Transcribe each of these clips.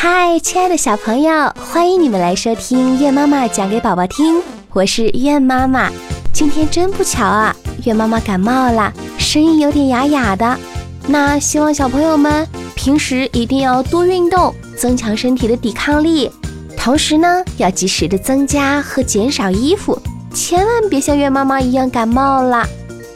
嗨，亲爱的小朋友，欢迎你们来收听月妈妈讲给宝宝听。我是月妈妈。今天真不巧啊，月妈妈感冒了，声音有点哑哑的。那希望小朋友们平时一定要多运动，增强身体的抵抗力。同时呢，要及时的增加和减少衣服，千万别像月妈妈一样感冒了。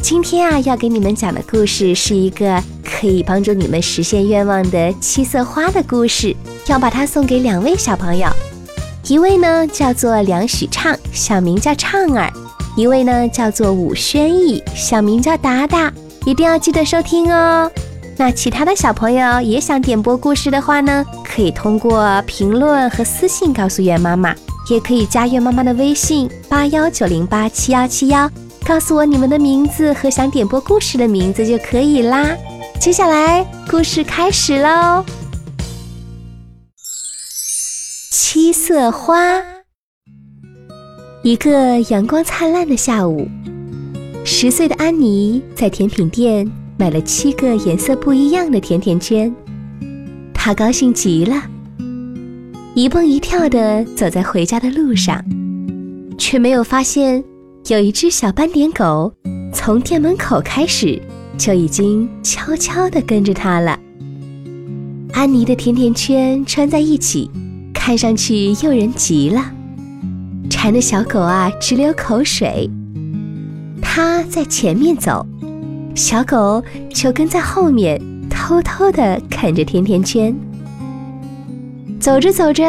今天啊，要给你们讲的故事是一个可以帮助你们实现愿望的七色花的故事，要把它送给两位小朋友，一位呢叫做梁许畅，小名叫畅儿；一位呢叫做武轩逸，小名叫达达。一定要记得收听哦。那其他的小朋友也想点播故事的话呢，可以通过评论和私信告诉月妈妈，也可以加月妈妈的微信八幺九零八七幺七幺。告诉我你们的名字和想点播故事的名字就可以啦。接下来故事开始喽。七色花。一个阳光灿烂的下午，十岁的安妮在甜品店买了七个颜色不一样的甜甜圈，她高兴极了，一蹦一跳的走在回家的路上，却没有发现。有一只小斑点狗，从店门口开始就已经悄悄地跟着它了。安妮的甜甜圈穿在一起，看上去诱人极了，馋的小狗啊直流口水。它在前面走，小狗就跟在后面，偷偷地啃着甜甜圈。走着走着，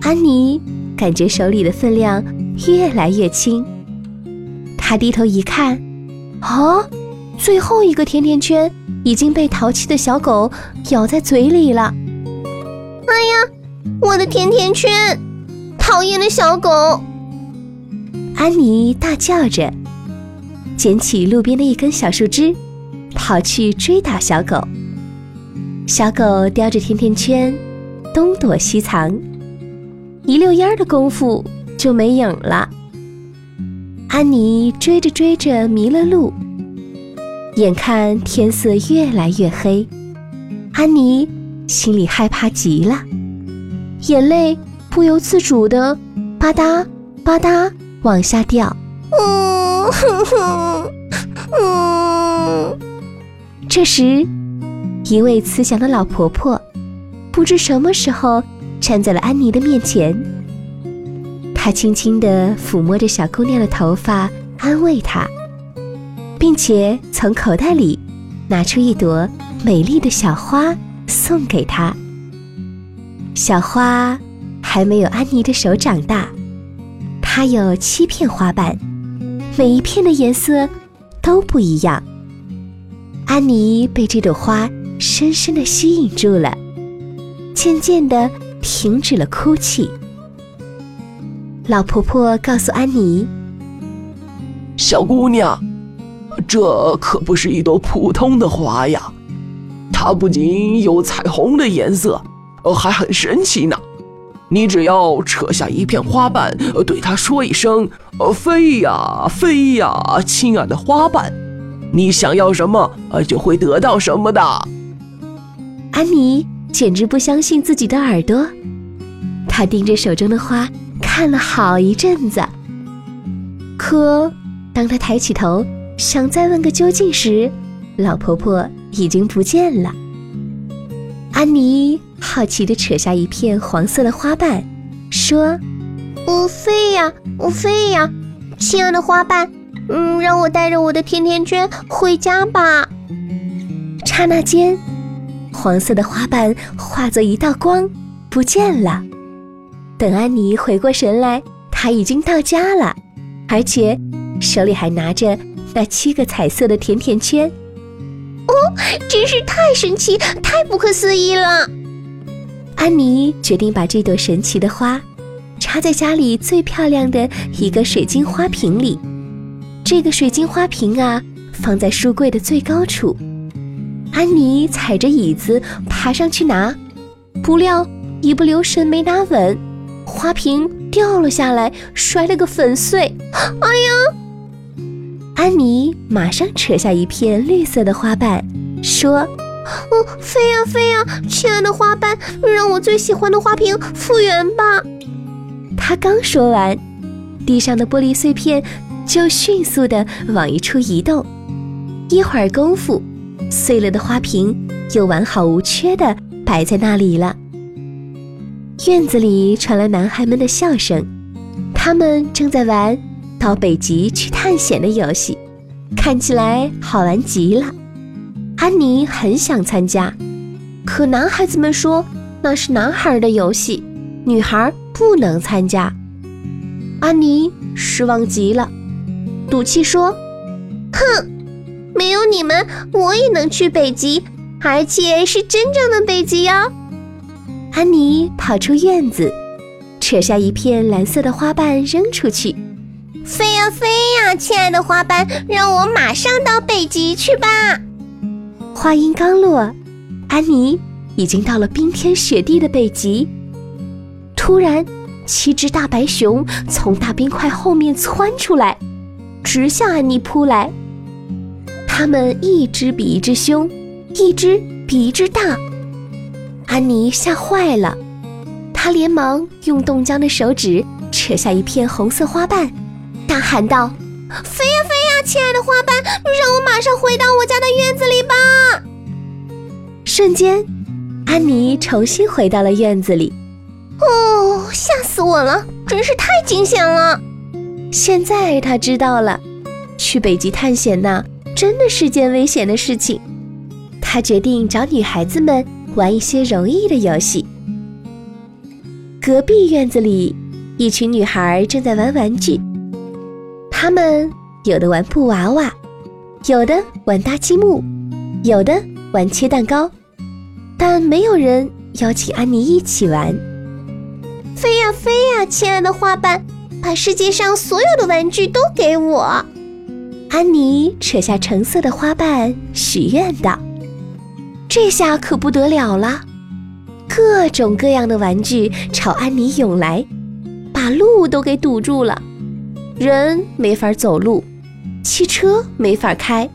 安妮感觉手里的分量。越来越轻，她低头一看，哦，最后一个甜甜圈已经被淘气的小狗咬在嘴里了。哎呀，我的甜甜圈！讨厌的小狗！安妮大叫着，捡起路边的一根小树枝，跑去追打小狗。小狗叼着甜甜圈，东躲西藏，一溜烟儿的功夫。就没影了。安妮追着追着迷了路，眼看天色越来越黑，安妮心里害怕极了，眼泪不由自主的吧嗒吧嗒往下掉。嗯哼哼，嗯。这时，一位慈祥的老婆婆不知什么时候站在了安妮的面前。她轻轻地抚摸着小姑娘的头发，安慰她，并且从口袋里拿出一朵美丽的小花送给她。小花还没有安妮的手长大，它有七片花瓣，每一片的颜色都不一样。安妮被这朵花深深的吸引住了，渐渐的停止了哭泣。老婆婆告诉安妮：“小姑娘，这可不是一朵普通的花呀，它不仅有彩虹的颜色，还很神奇呢。你只要扯下一片花瓣，对它说一声‘呃飞呀飞呀，亲爱的花瓣’，你想要什么，呃就会得到什么的。”安妮简直不相信自己的耳朵，她盯着手中的花。看了好一阵子，可当她抬起头想再问个究竟时，老婆婆已经不见了。安妮好奇地扯下一片黄色的花瓣，说：“我飞呀，我飞呀，亲爱的花瓣，嗯，让我带着我的甜甜圈回家吧。”刹那间，黄色的花瓣化作一道光，不见了。等安妮回过神来，她已经到家了，而且手里还拿着那七个彩色的甜甜圈。哦，真是太神奇、太不可思议了！安妮决定把这朵神奇的花插在家里最漂亮的一个水晶花瓶里。这个水晶花瓶啊，放在书柜的最高处。安妮踩着椅子爬上去拿，不料一不留神没拿稳。花瓶掉了下来，摔了个粉碎。哎呀！安妮马上扯下一片绿色的花瓣，说：“哦，飞呀飞呀，亲爱的花瓣，让我最喜欢的花瓶复原吧。他刚说完，地上的玻璃碎片就迅速地往一处移动。一会儿功夫，碎了的花瓶又完好无缺地摆在那里了。院子里传来男孩们的笑声，他们正在玩到北极去探险的游戏，看起来好玩极了。安妮很想参加，可男孩子们说那是男孩的游戏，女孩不能参加。安妮失望极了，赌气说：“哼，没有你们，我也能去北极，而且是真正的北极哟。”安妮跑出院子，扯下一片蓝色的花瓣扔出去：“飞呀飞呀，亲爱的花瓣，让我马上到北极去吧！”话音刚落，安妮已经到了冰天雪地的北极。突然，七只大白熊从大冰块后面窜出来，直向安妮扑来。它们一只比一只凶，一只比一只大。安妮吓坏了，她连忙用冻僵的手指扯下一片红色花瓣，大喊道：“飞呀飞呀！”亲爱的花瓣，让我马上回到我家的院子里吧！瞬间，安妮重新回到了院子里。哦，吓死我了！真是太惊险了。现在她知道了，去北极探险呐，真的是件危险的事情。她决定找女孩子们玩一些容易的游戏。隔壁院子里，一群女孩正在玩玩具，他们。有的玩布娃娃，有的玩搭积木，有的玩切蛋糕，但没有人邀请安妮一起玩。飞呀飞呀，亲爱的花瓣，把世界上所有的玩具都给我！安妮扯下橙色的花瓣，许愿道：“这下可不得了了，各种各样的玩具朝安妮涌来，把路都给堵住了，人没法走路。”汽车没法开，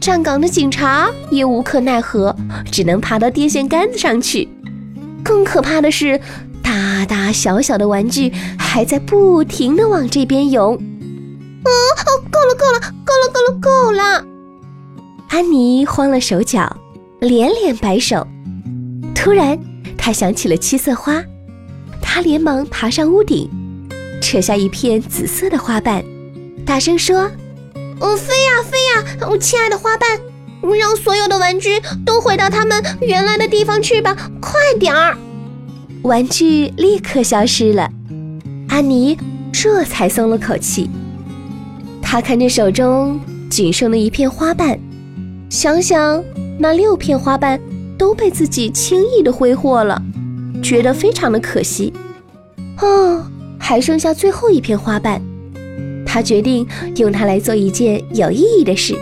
站岗的警察也无可奈何，只能爬到电线杆子上去。更可怕的是，大大小小的玩具还在不停地往这边涌。哦，够了，够了，够了，够了，够了！安妮慌了手脚，连连摆手。突然，她想起了七色花，她连忙爬上屋顶，扯下一片紫色的花瓣，大声说。哦，飞呀飞呀！我亲爱的花瓣，让所有的玩具都回到他们原来的地方去吧，快点儿！玩具立刻消失了，安妮这才松了口气。她看着手中仅剩的一片花瓣，想想那六片花瓣都被自己轻易的挥霍了，觉得非常的可惜。哦，还剩下最后一片花瓣。他决定用它来做一件有意义的事，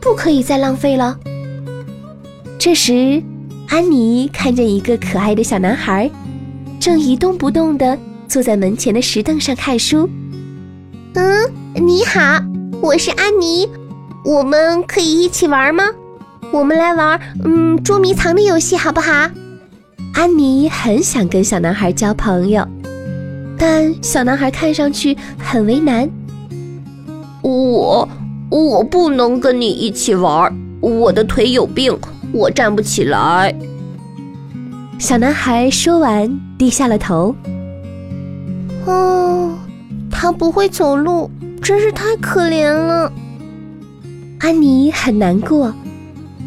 不可以再浪费了。这时，安妮看见一个可爱的小男孩，正一动不动地坐在门前的石凳上看书。嗯，你好，我是安妮，我们可以一起玩吗？我们来玩嗯捉迷藏的游戏，好不好？安妮很想跟小男孩交朋友，但小男孩看上去很为难。我我不能跟你一起玩，我的腿有病，我站不起来。小男孩说完，低下了头。哦，他不会走路，真是太可怜了。安妮很难过，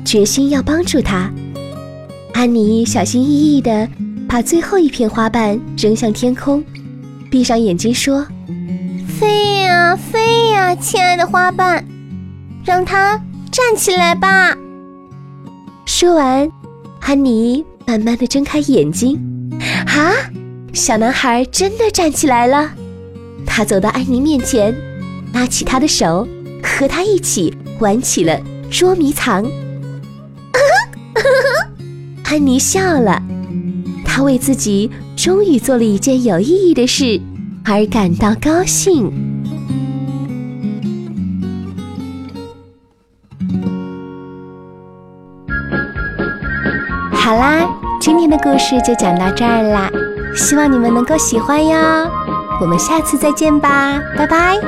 决心要帮助他。安妮小心翼翼地把最后一片花瓣扔向天空，闭上眼睛说。飞呀飞呀，亲爱的花瓣，让它站起来吧。说完，安妮慢慢的睁开眼睛。啊，小男孩真的站起来了。他走到安妮面前，拉起她的手，和她一起玩起了捉迷藏。安妮笑了，她为自己终于做了一件有意义的事。而感到高兴。好啦，今天的故事就讲到这儿啦，希望你们能够喜欢哟。我们下次再见吧，拜拜。